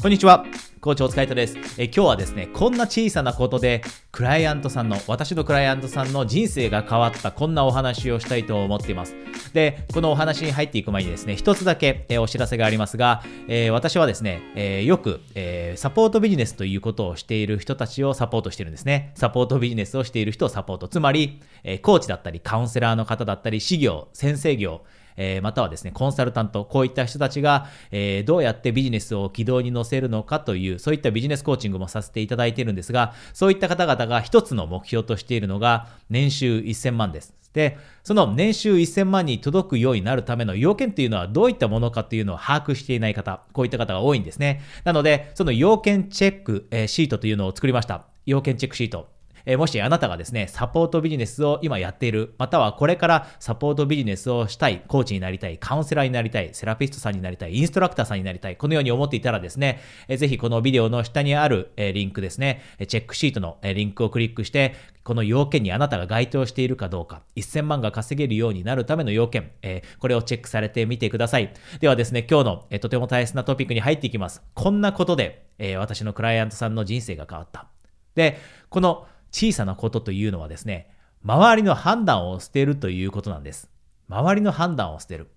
こんにちは。コーチお疲れ様ですえ。今日はですね、こんな小さなことで、クライアントさんの、私のクライアントさんの人生が変わったこんなお話をしたいと思っています。で、このお話に入っていく前にですね、一つだけ、えお知らせがありますが、えー、私はですね、えー、よく、えー、サポートビジネスということをしている人たちをサポートしてるんですね。サポートビジネスをしている人をサポート。つまり、えコーチだったり、カウンセラーの方だったり、事業、先生業、えー、またはですね、コンサルタント、こういった人たちが、えー、どうやってビジネスを軌道に乗せるのかという、そういったビジネスコーチングもさせていただいているんですが、そういった方々が一つの目標としているのが、年収1000万です。で、その年収1000万に届くようになるための要件っていうのはどういったものかっていうのを把握していない方、こういった方が多いんですね。なので、その要件チェック、えー、シートというのを作りました。要件チェックシート。えもしあなたがですね、サポートビジネスを今やっている、またはこれからサポートビジネスをしたい、コーチになりたい、カウンセラーになりたい、セラピストさんになりたい、インストラクターさんになりたい、このように思っていたらですね、えぜひこのビデオの下にある、えリンクですね、チェックシートの、えリンクをクリックして、この要件にあなたが該当しているかどうか、1000万が稼げるようになるための要件、えこれをチェックされてみてください。ではですね、今日の、えとても大切なトピックに入っていきます。こんなことで、え私のクライアントさんの人生が変わった。で、この小さなことというのはですね、周りの判断を捨てるということなんです。周りの判断を捨てる。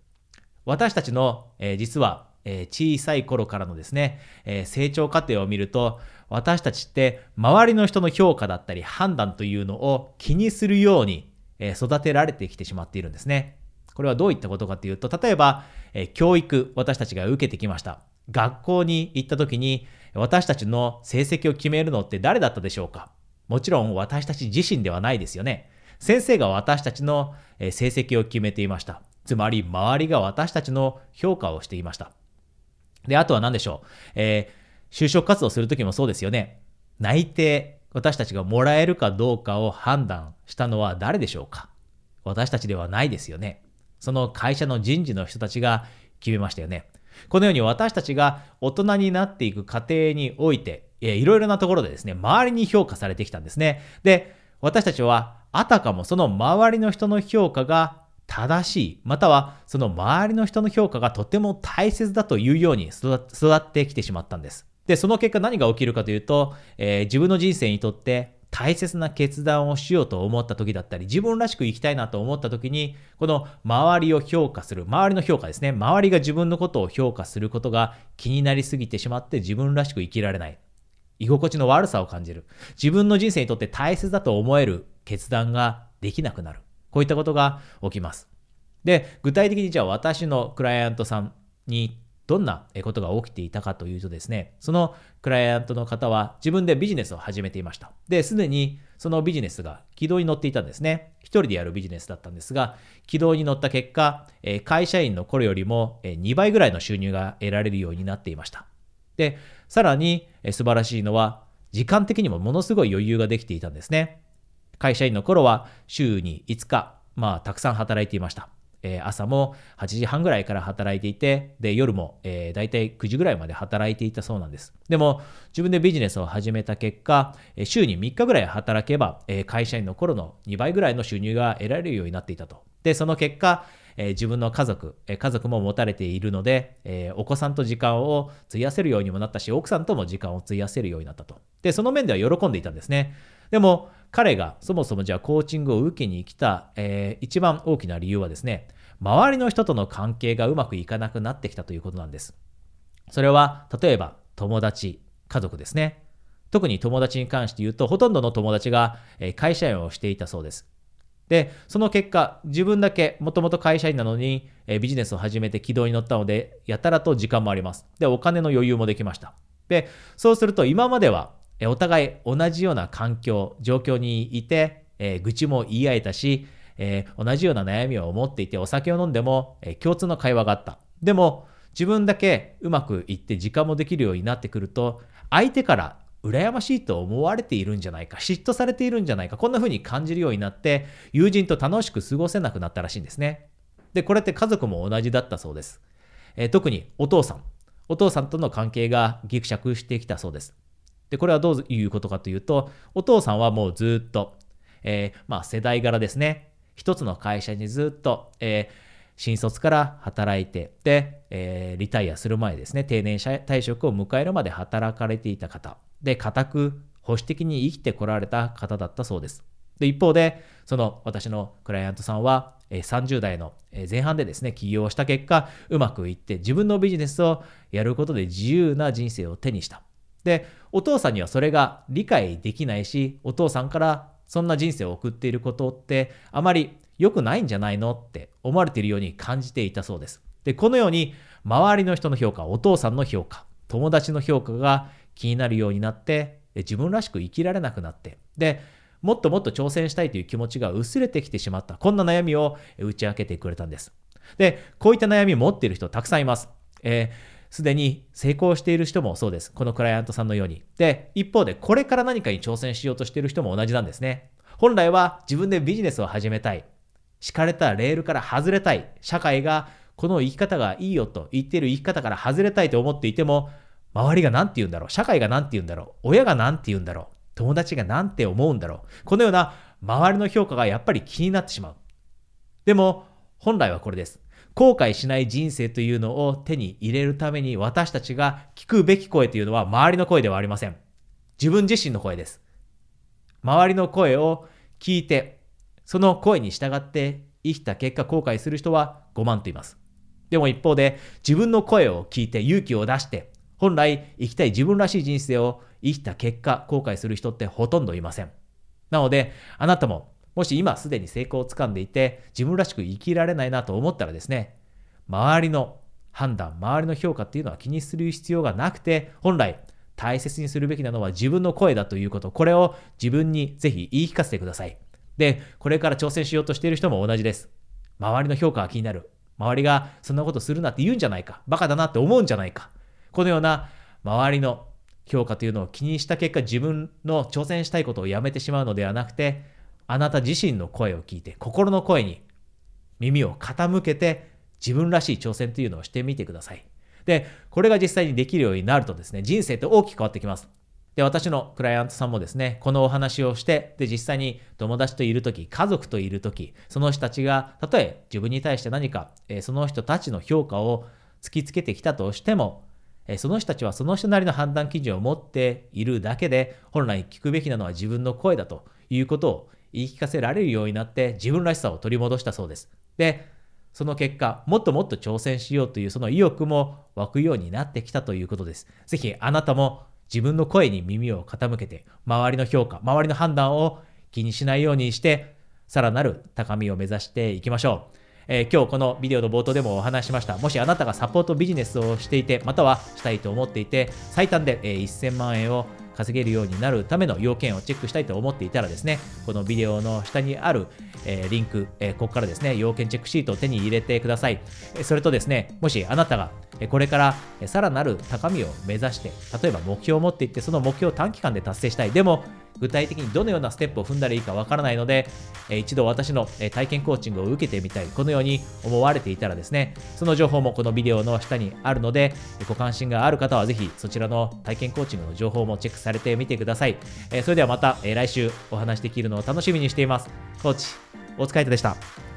私たちの、えー、実は、えー、小さい頃からのですね、えー、成長過程を見ると、私たちって周りの人の評価だったり判断というのを気にするように、え育てられてきてしまっているんですね。これはどういったことかというと、例えば、え教育、私たちが受けてきました。学校に行った時に、私たちの成績を決めるのって誰だったでしょうか？もちろん私たち自身ではないですよね。先生が私たちの成績を決めていました。つまり、周りが私たちの評価をしていました。で、あとは何でしょう。えー、就職活動するときもそうですよね。内定、私たちがもらえるかどうかを判断したのは誰でしょうか私たちではないですよね。その会社の人事の人たちが決めましたよね。このように私たちが大人になっていく過程において、えいろいろなところでですね、周りに評価されてきたんですね。で、私たちはあたかもその周りの人の評価が正しい、またはその周りの人の評価がとても大切だというように育ってきてしまったんです。で、その結果何が起きるかというと、えー、自分の人生にとって大切な決断をしようと思った時だったり、自分らしく生きたいなと思った時に、この周りを評価する、周りの評価ですね、周りが自分のことを評価することが気になりすぎてしまって自分らしく生きられない。居心地の悪さを感じる。自分の人生にとって大切だと思える決断ができなくなる。こういったことが起きます。で、具体的にじゃあ私のクライアントさんにどんなことが起きていたかというとですね、そのクライアントの方は自分でビジネスを始めていました。で、すでにそのビジネスが軌道に乗っていたんですね。一人でやるビジネスだったんですが、軌道に乗った結果、会社員の頃よりも2倍ぐらいの収入が得られるようになっていました。で、さらに素晴らしいのは、時間的にもものすごい余裕ができていたんですね。会社員の頃は週に5日、まあ、たくさん働いていました。えー、朝も8時半ぐらいから働いていて、で、夜も、えー、大体9時ぐらいまで働いていたそうなんです。でも、自分でビジネスを始めた結果、週に3日ぐらい働けば、えー、会社員の頃の2倍ぐらいの収入が得られるようになっていたと。で、その結果、えー、自分の家族、えー、家族も持たれているので、えー、お子さんと時間を費やせるようにもなったし、奥さんとも時間を費やせるようになったと。で、その面では喜んでいたんですね。でも、彼がそもそもじゃあコーチングを受けに来た、えー、一番大きな理由はですね、周りの人との関係がうまくいかなくなってきたということなんです。それは、例えば、友達、家族ですね。特に友達に関して言うと、ほとんどの友達が会社員をしていたそうです。で、その結果、自分だけもともと会社員なのに、ビジネスを始めて軌道に乗ったので、やたらと時間もあります。で、お金の余裕もできました。で、そうすると今までは、えお互い同じような環境、状況にいて、え愚痴も言い合えたし、え、同じような悩みを持っていて、お酒を飲んでも、え、共通の会話があった。でも、自分だけうまくいって時間もできるようになってくると、相手から羨ましいと思われているんじゃないか、嫉妬されているんじゃないか、こんな風に感じるようになって、友人と楽しく過ごせなくなったらしいんですね。で、これって家族も同じだったそうです。えー、特にお父さん。お父さんとの関係がぎくしゃくしてきたそうです。で、これはどういうことかというと、お父さんはもうずっと、えー、まあ世代柄ですね。一つの会社にずっと、えー新卒から働いて、で、えー、リタイアする前ですね、定年退職を迎えるまで働かれていた方、で、固く保守的に生きてこられた方だったそうです。で、一方で、その私のクライアントさんは、30代の前半でですね、起業した結果、うまくいって自分のビジネスをやることで自由な人生を手にした。で、お父さんにはそれが理解できないし、お父さんからそんな人生を送っていることってあまり良くないんじゃないのって思われているように感じていたそうです。で、このように周りの人の評価、お父さんの評価、友達の評価が気になるようになって、自分らしく生きられなくなって、で、もっともっと挑戦したいという気持ちが薄れてきてしまった。こんな悩みを打ち明けてくれたんです。で、こういった悩みを持っている人たくさんいます。えす、でに成功している人もそうです。このクライアントさんのように。で、一方でこれから何かに挑戦しようとしている人も同じなんですね。本来は自分でビジネスを始めたい。敷かれたレールから外れたい。社会がこの生き方がいいよと言っている生き方から外れたいと思っていても、周りが何て言うんだろう。社会が何て言うんだろう。親が何て言うんだろう。友達が何て思うんだろう。このような周りの評価がやっぱり気になってしまう。でも、本来はこれです。後悔しない人生というのを手に入れるために私たちが聞くべき声というのは周りの声ではありません。自分自身の声です。周りの声を聞いて、その声に従って生きた結果後悔する人は5万と言います。でも一方で自分の声を聞いて勇気を出して本来生きたい自分らしい人生を生きた結果後悔する人ってほとんどいません。なのであなたももし今すでに成功をつかんでいて自分らしく生きられないなと思ったらですね周りの判断周りの評価っていうのは気にする必要がなくて本来大切にするべきなのは自分の声だということ。これを自分にぜひ言い聞かせてください。でこれから挑戦しようとしている人も同じです。周りの評価が気になる。周りがそんなことするなって言うんじゃないか。バカだなって思うんじゃないか。このような周りの評価というのを気にした結果自分の挑戦したいことをやめてしまうのではなくてあなた自身の声を聞いて心の声に耳を傾けて自分らしい挑戦というのをしてみてください。で、これが実際にできるようになるとですね、人生って大きく変わってきます。で、私のクライアントさんもですね、このお話をして、で、実際に友達といるとき、家族といるとき、その人たちが、たとえ自分に対して何か、えー、その人たちの評価を突きつけてきたとしても、えー、その人たちはその人なりの判断基準を持っているだけで、本来聞くべきなのは自分の声だということを言い聞かせられるようになって自分らしさを取り戻したそうです。で、その結果、もっともっと挑戦しようというその意欲も湧くようになってきたということです。ぜひあなたも自分の声に耳を傾けて、周りの評価、周りの判断を気にしないようにして、さらなる高みを目指していきましょう。えー、今日このビデオの冒頭でもお話しました。もしあなたがサポートビジネスをしていて、またはしたいと思っていて、最短で、えー、1000万円を稼げるようになるための要件をチェックしたいと思っていたらですね、このビデオの下にある、え、リンク、え、ここからですね、要件チェックシートを手に入れてください。それとですね、もしあなたがこれからさらなる高みを目指して、例えば目標を持っていって、その目標を短期間で達成したい。でも、具体的にどのようなステップを踏んだらいいかわからないので、一度私の体験コーチングを受けてみたい、このように思われていたらですね、その情報もこのビデオの下にあるので、ご関心がある方はぜひそちらの体験コーチングの情報もチェックされてみてください。それではまた来週お話できるのを楽しみにしています。コーチ、お疲れ様でした。